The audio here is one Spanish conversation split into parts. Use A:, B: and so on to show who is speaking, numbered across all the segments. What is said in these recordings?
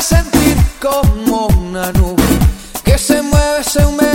A: sentir como una nube que se mueve, se humedece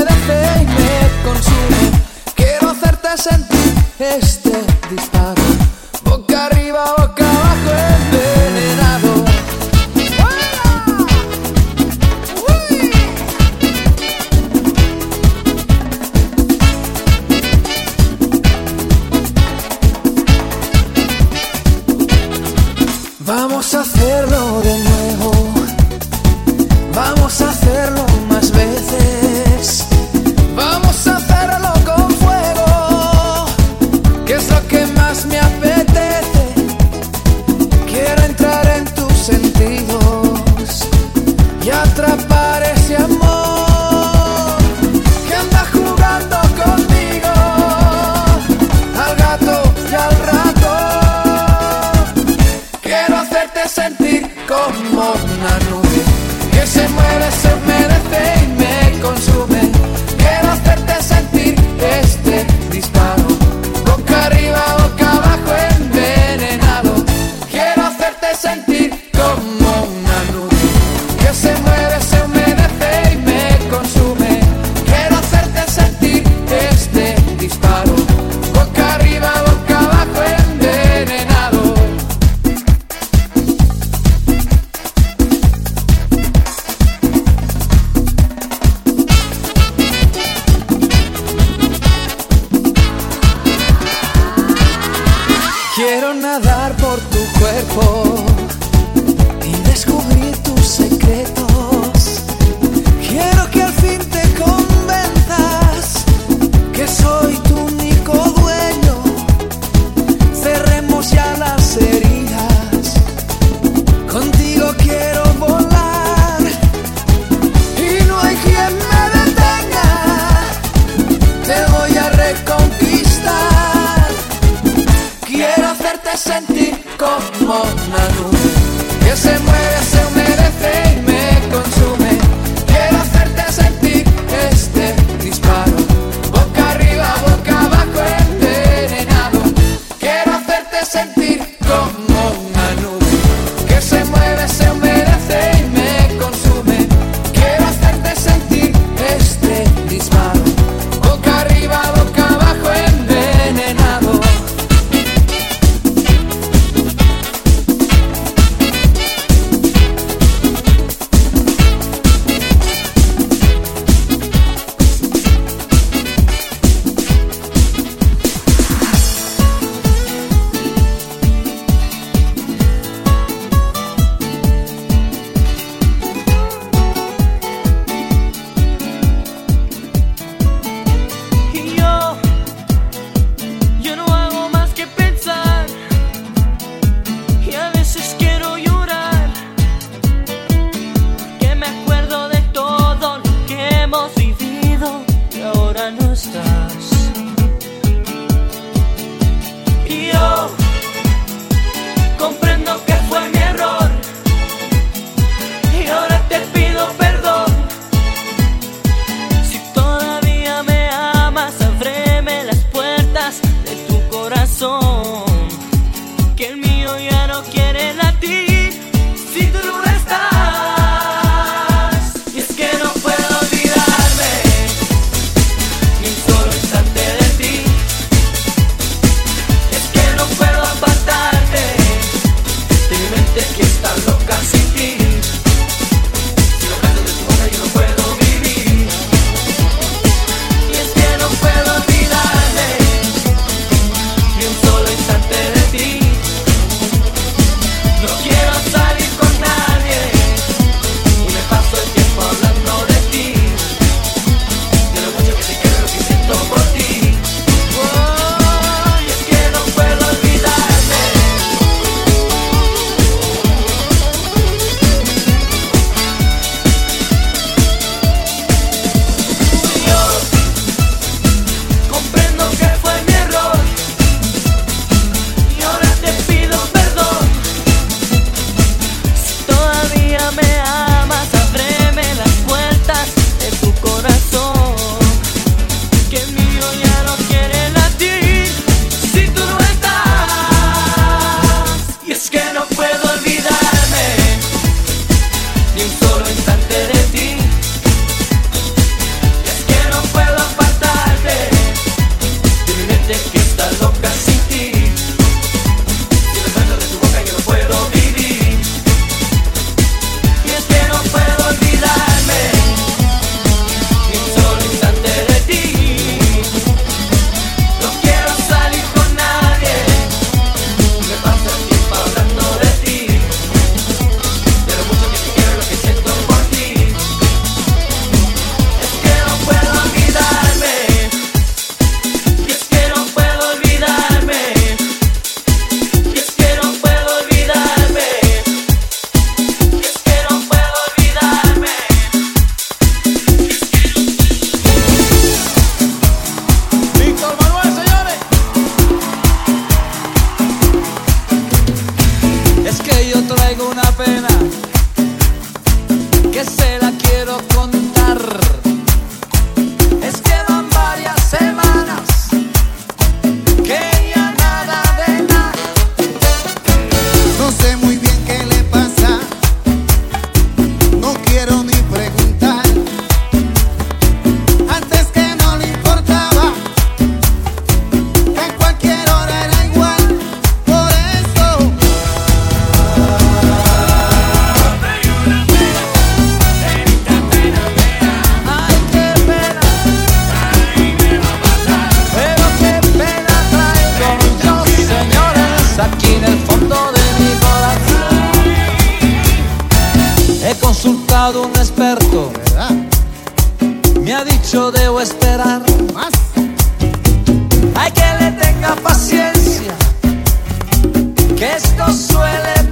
B: suele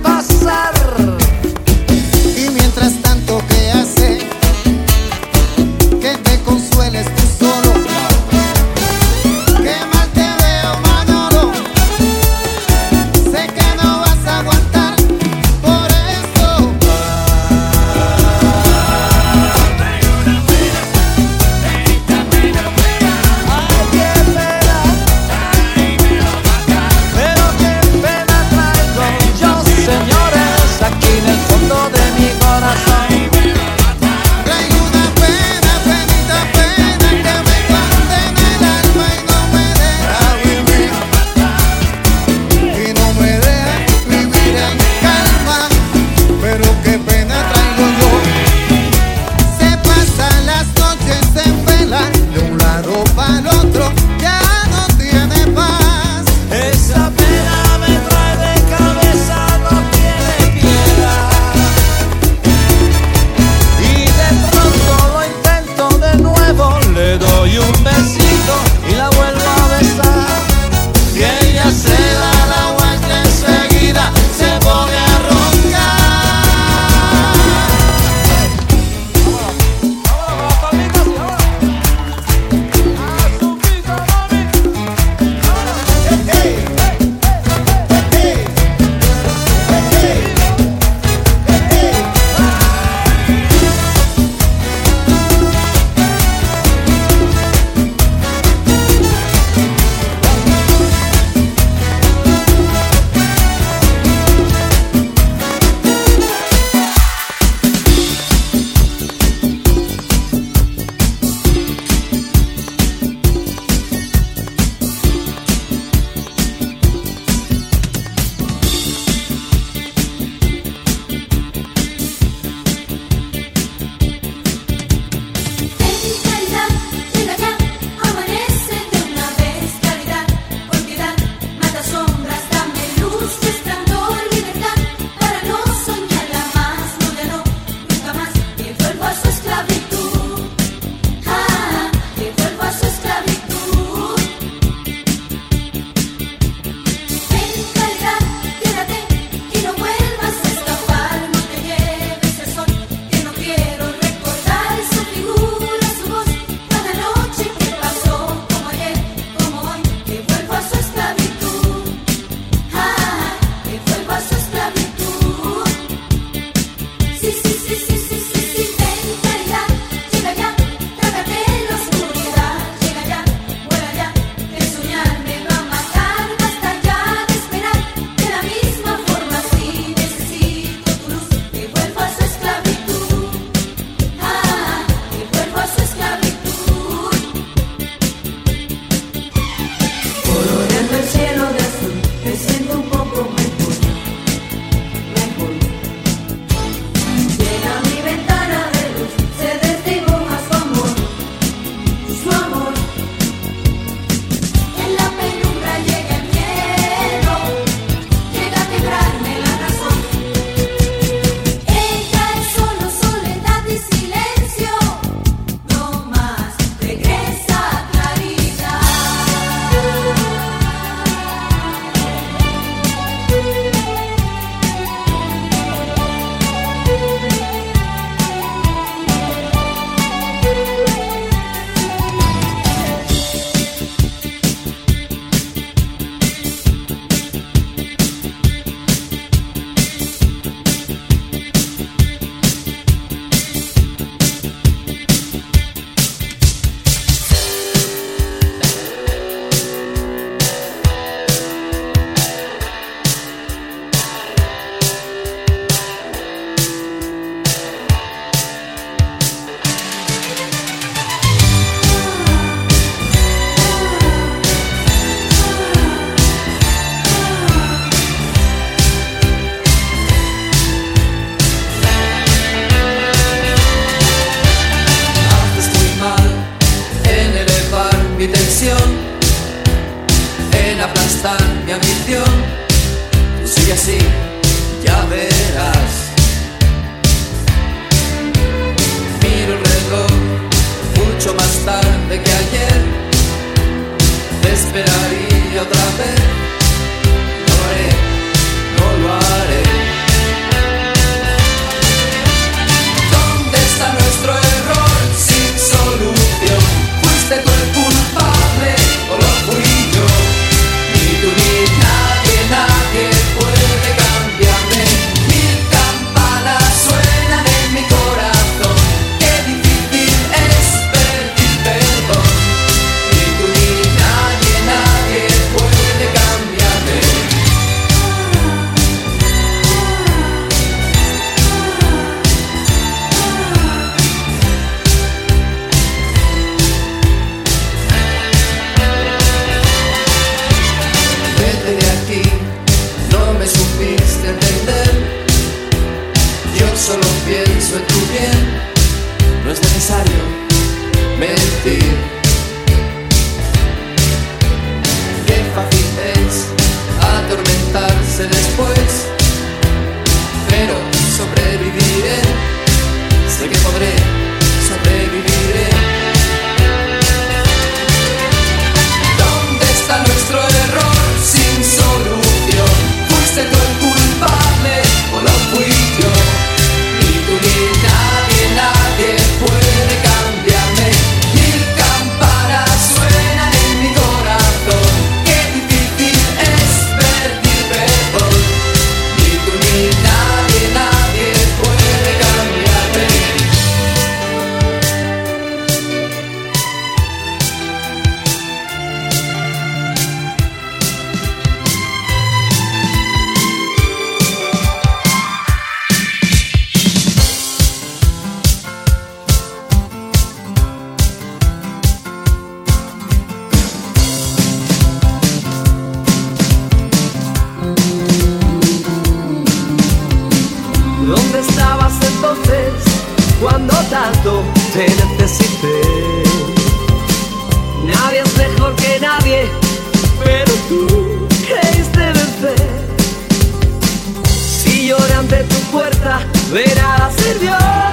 C: ¿Dónde
D: estabas entonces cuando tanto te necesité? Nadie es mejor que nadie, pero tú creíste vencer. Si lloran de tu puerta, verás a
E: ser Dios.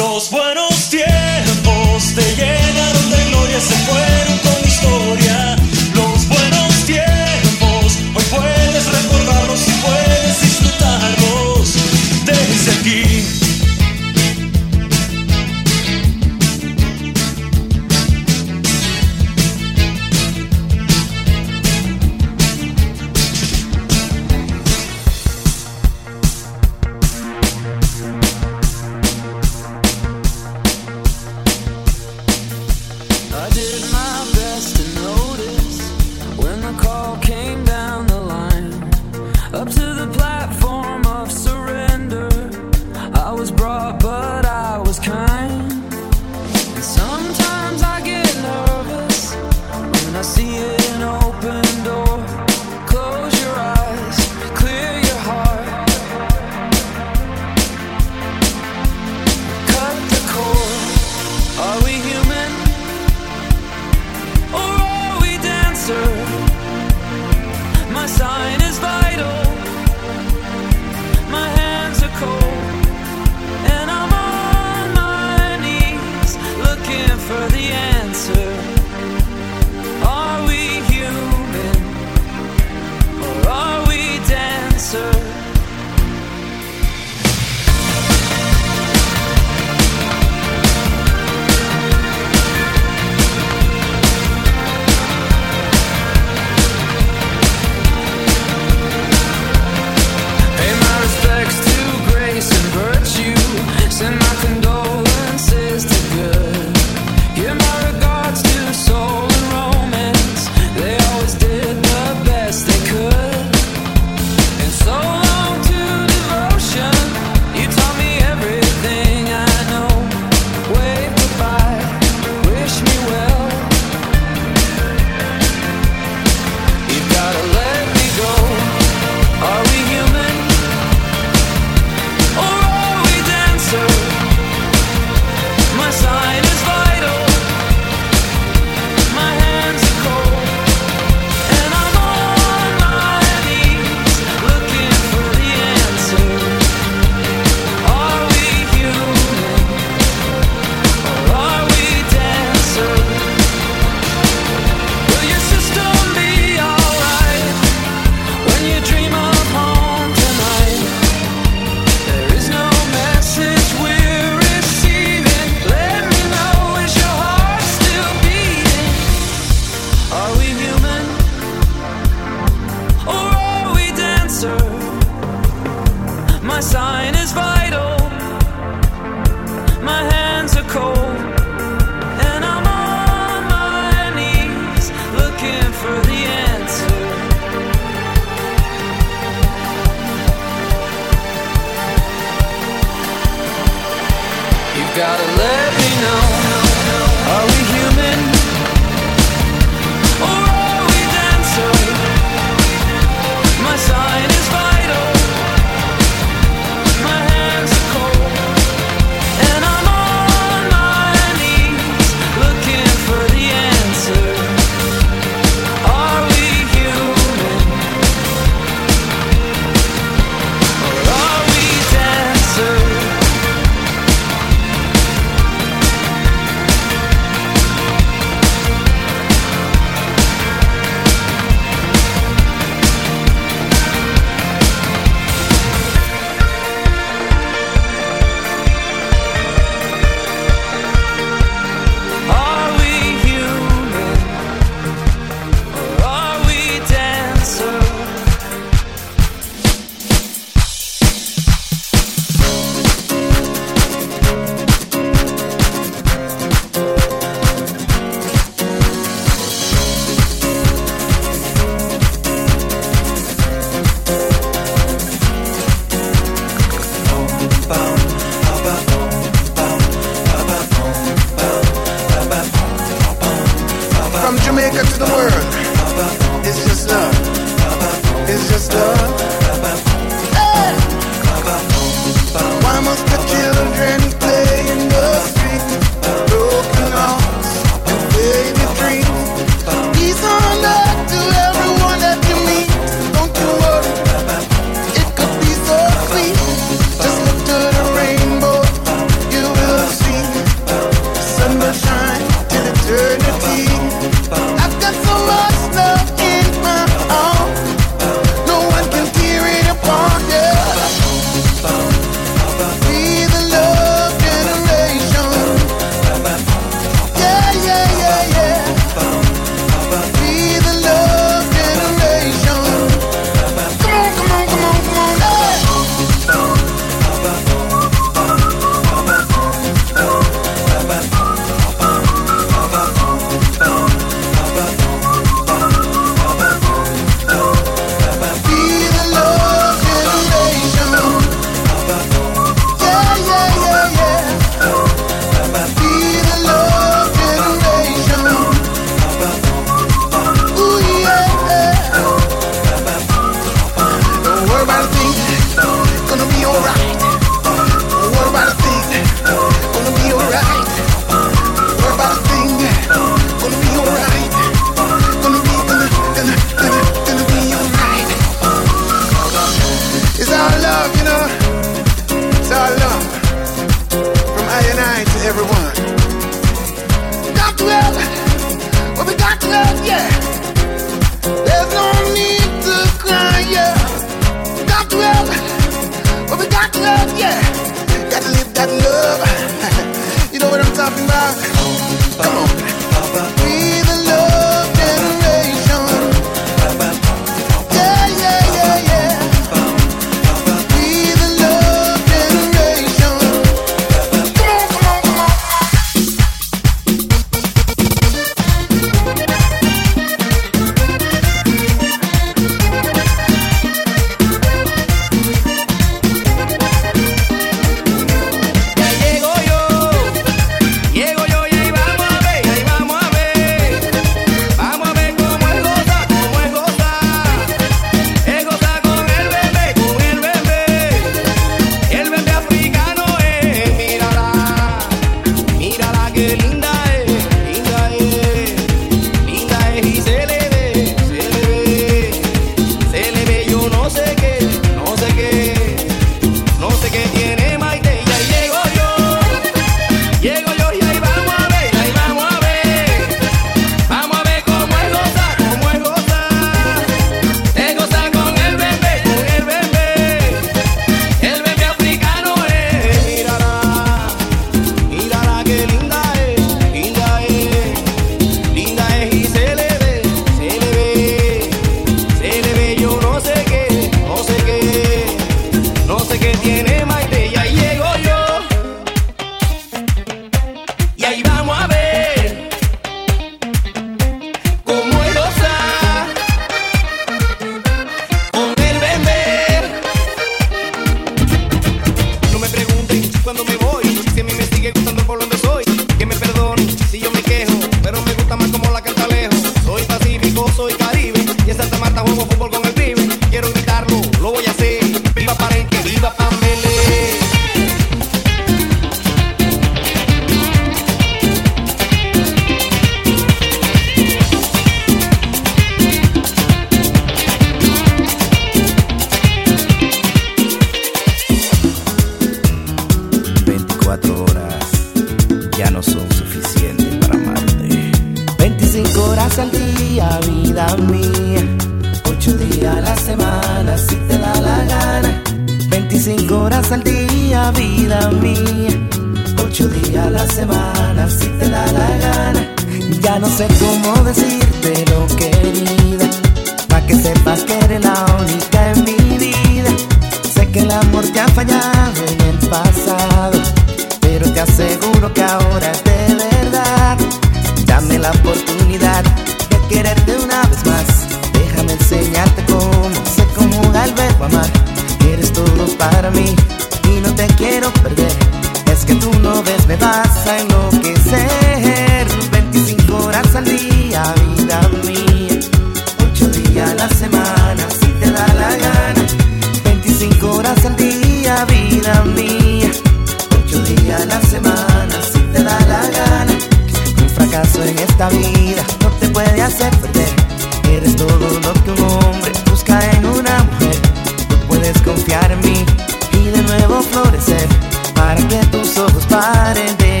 E: y de
F: nuevo florecer para que tus ojos paren de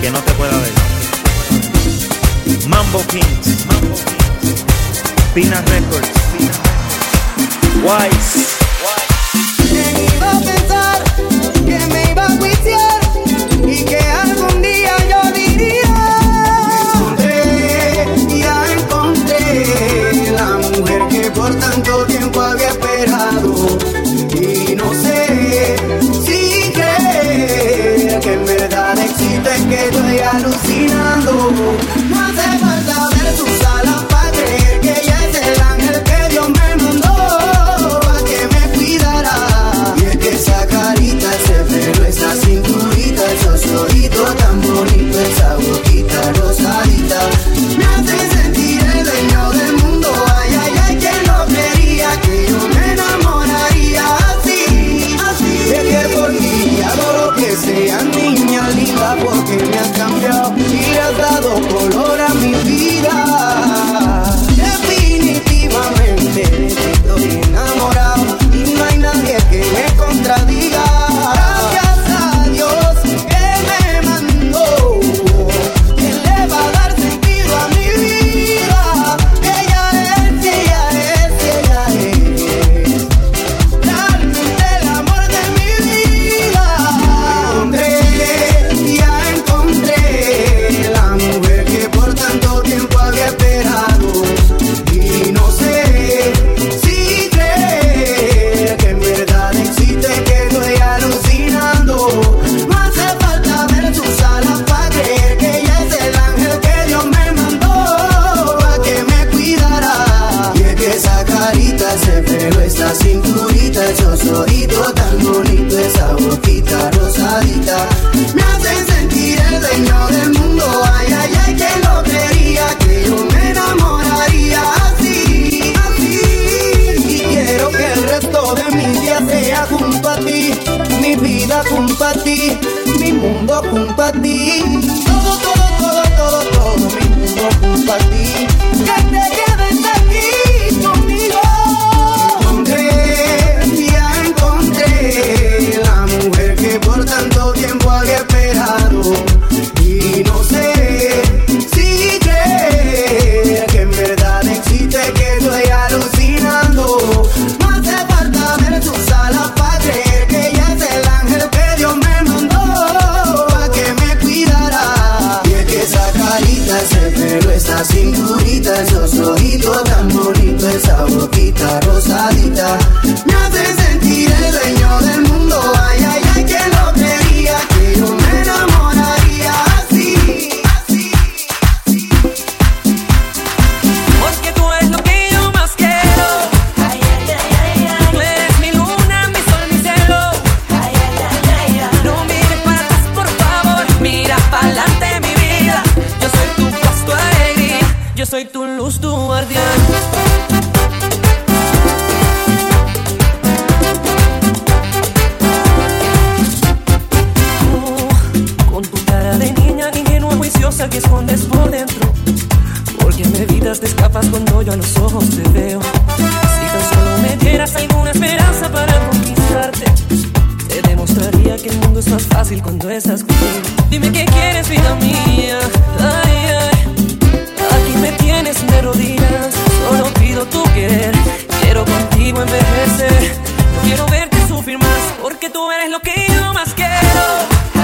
F: que no te
G: pueda ver. Mambo Kings, Mambo Kings. Pina Records, Wise.
C: Wise. Que iba a pensar que me iba a juiciar. alucinando. ti maliciosa que escondes por dentro. Porque me evitas, te
H: escapas cuando yo a los ojos te veo. Si tan solo me dieras alguna esperanza para conquistarte, te demostraría que el mundo es más fácil cuando estás conmigo. Dime qué quieres, vida mía. Ay, ay. Aquí me tienes de rodillas, solo pido tu querer. Quiero contigo envejecer, no quiero verte sufrir más, porque tú eres lo que yo más quiero.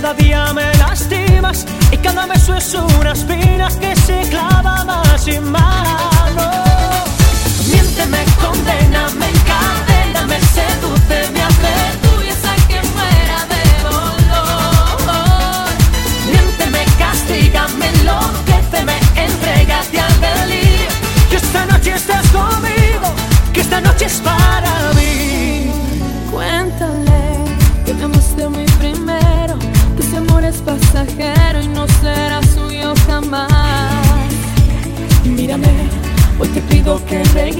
B: cada
I: día me lastimas y cada beso es una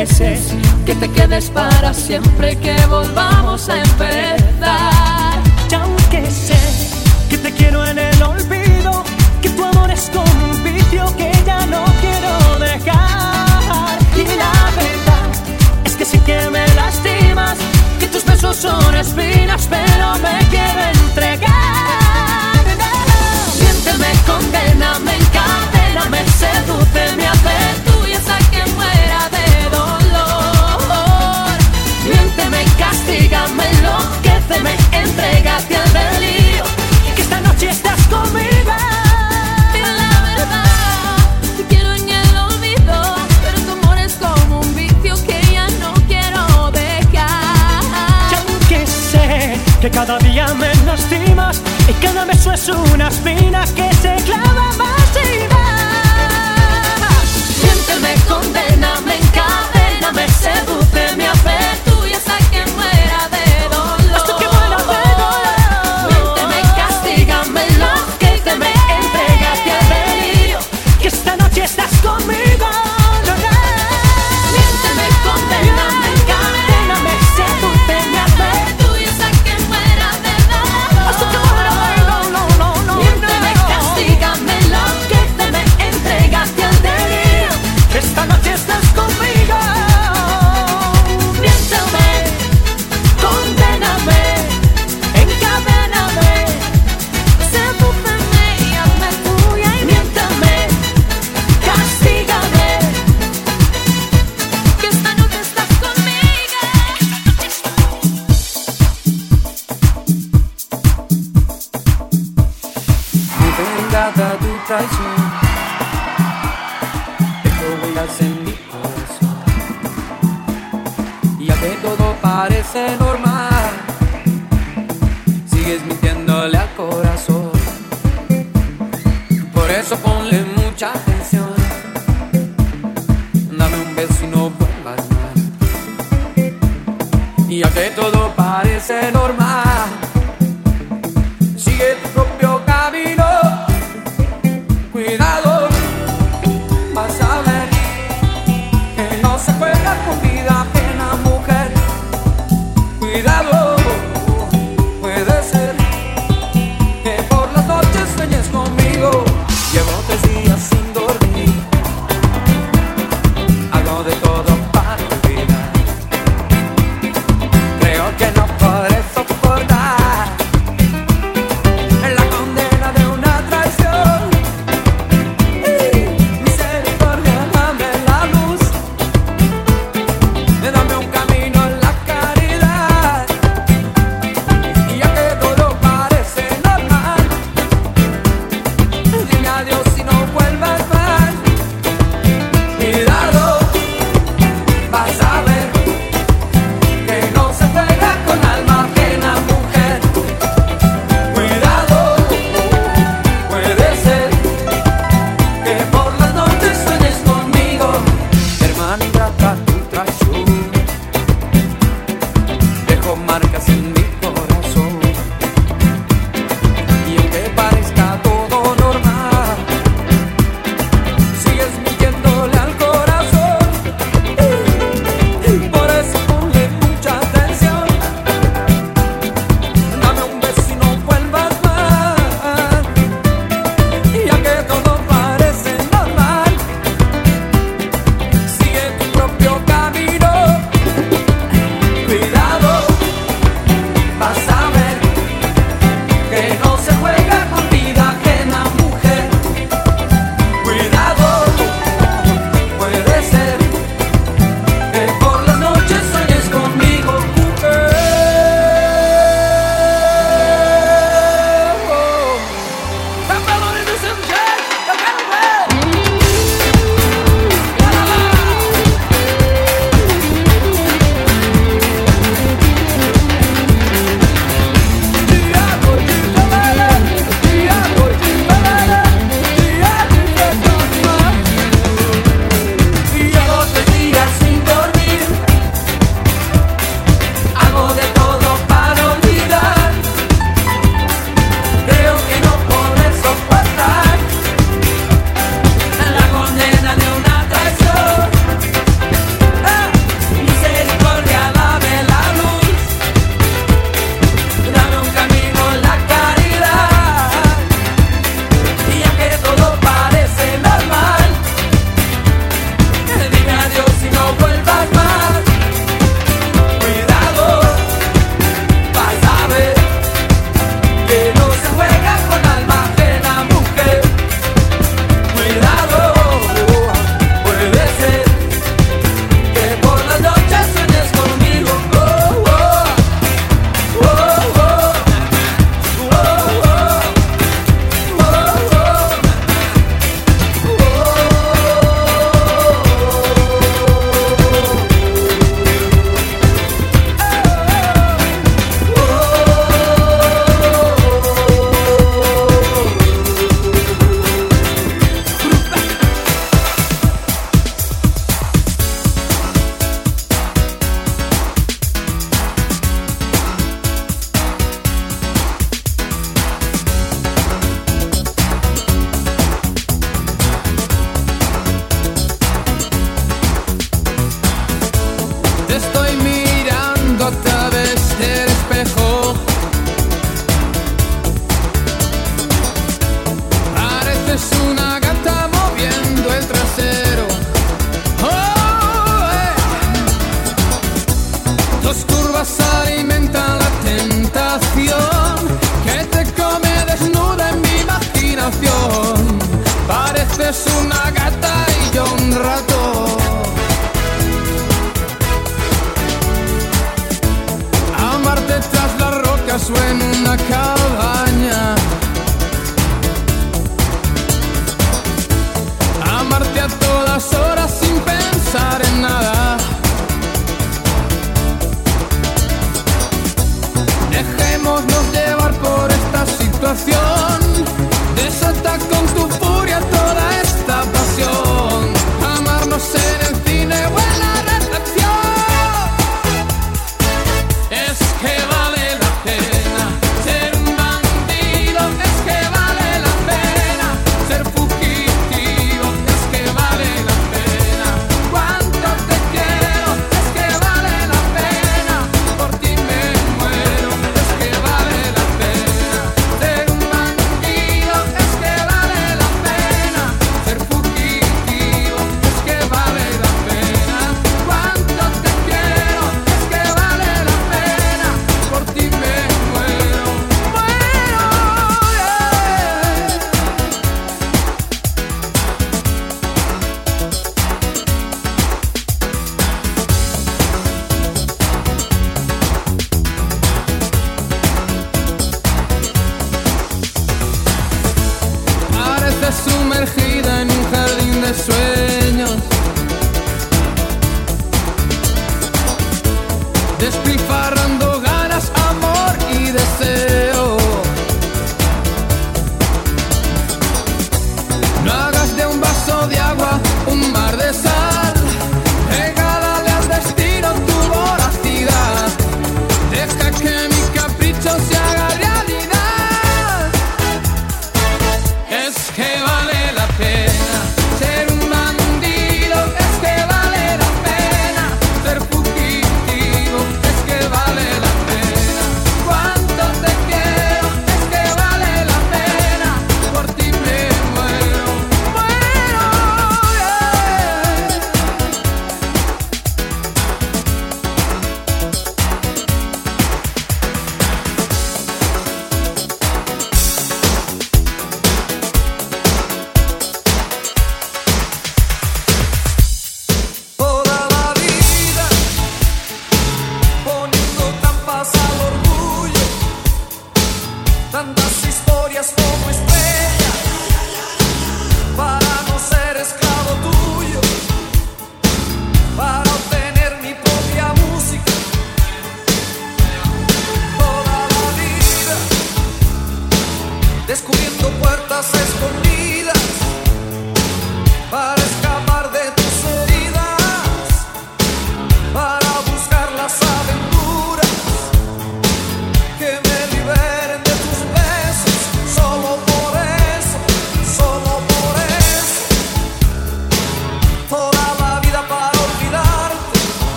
I: que te quedes para siempre, que volvamos a empezar. Y aunque sé que te quiero en el olvido, que tu amor es como un vicio que ya no quiero dejar. Y la verdad es que sí que me lastimas, que tus besos son espinas, pero me quiero entregar. Siénteme, condena, me encadena, me seduce, me hace
B: que
I: esta noche estás conmigo.
B: Dime la verdad, te quiero en el olvido, pero tu amor es como un vicio que ya no quiero dejar.
I: Y aunque sé que cada día me lastimas y cada beso es una espina que se clava. Y
A: ya que todo parece normal.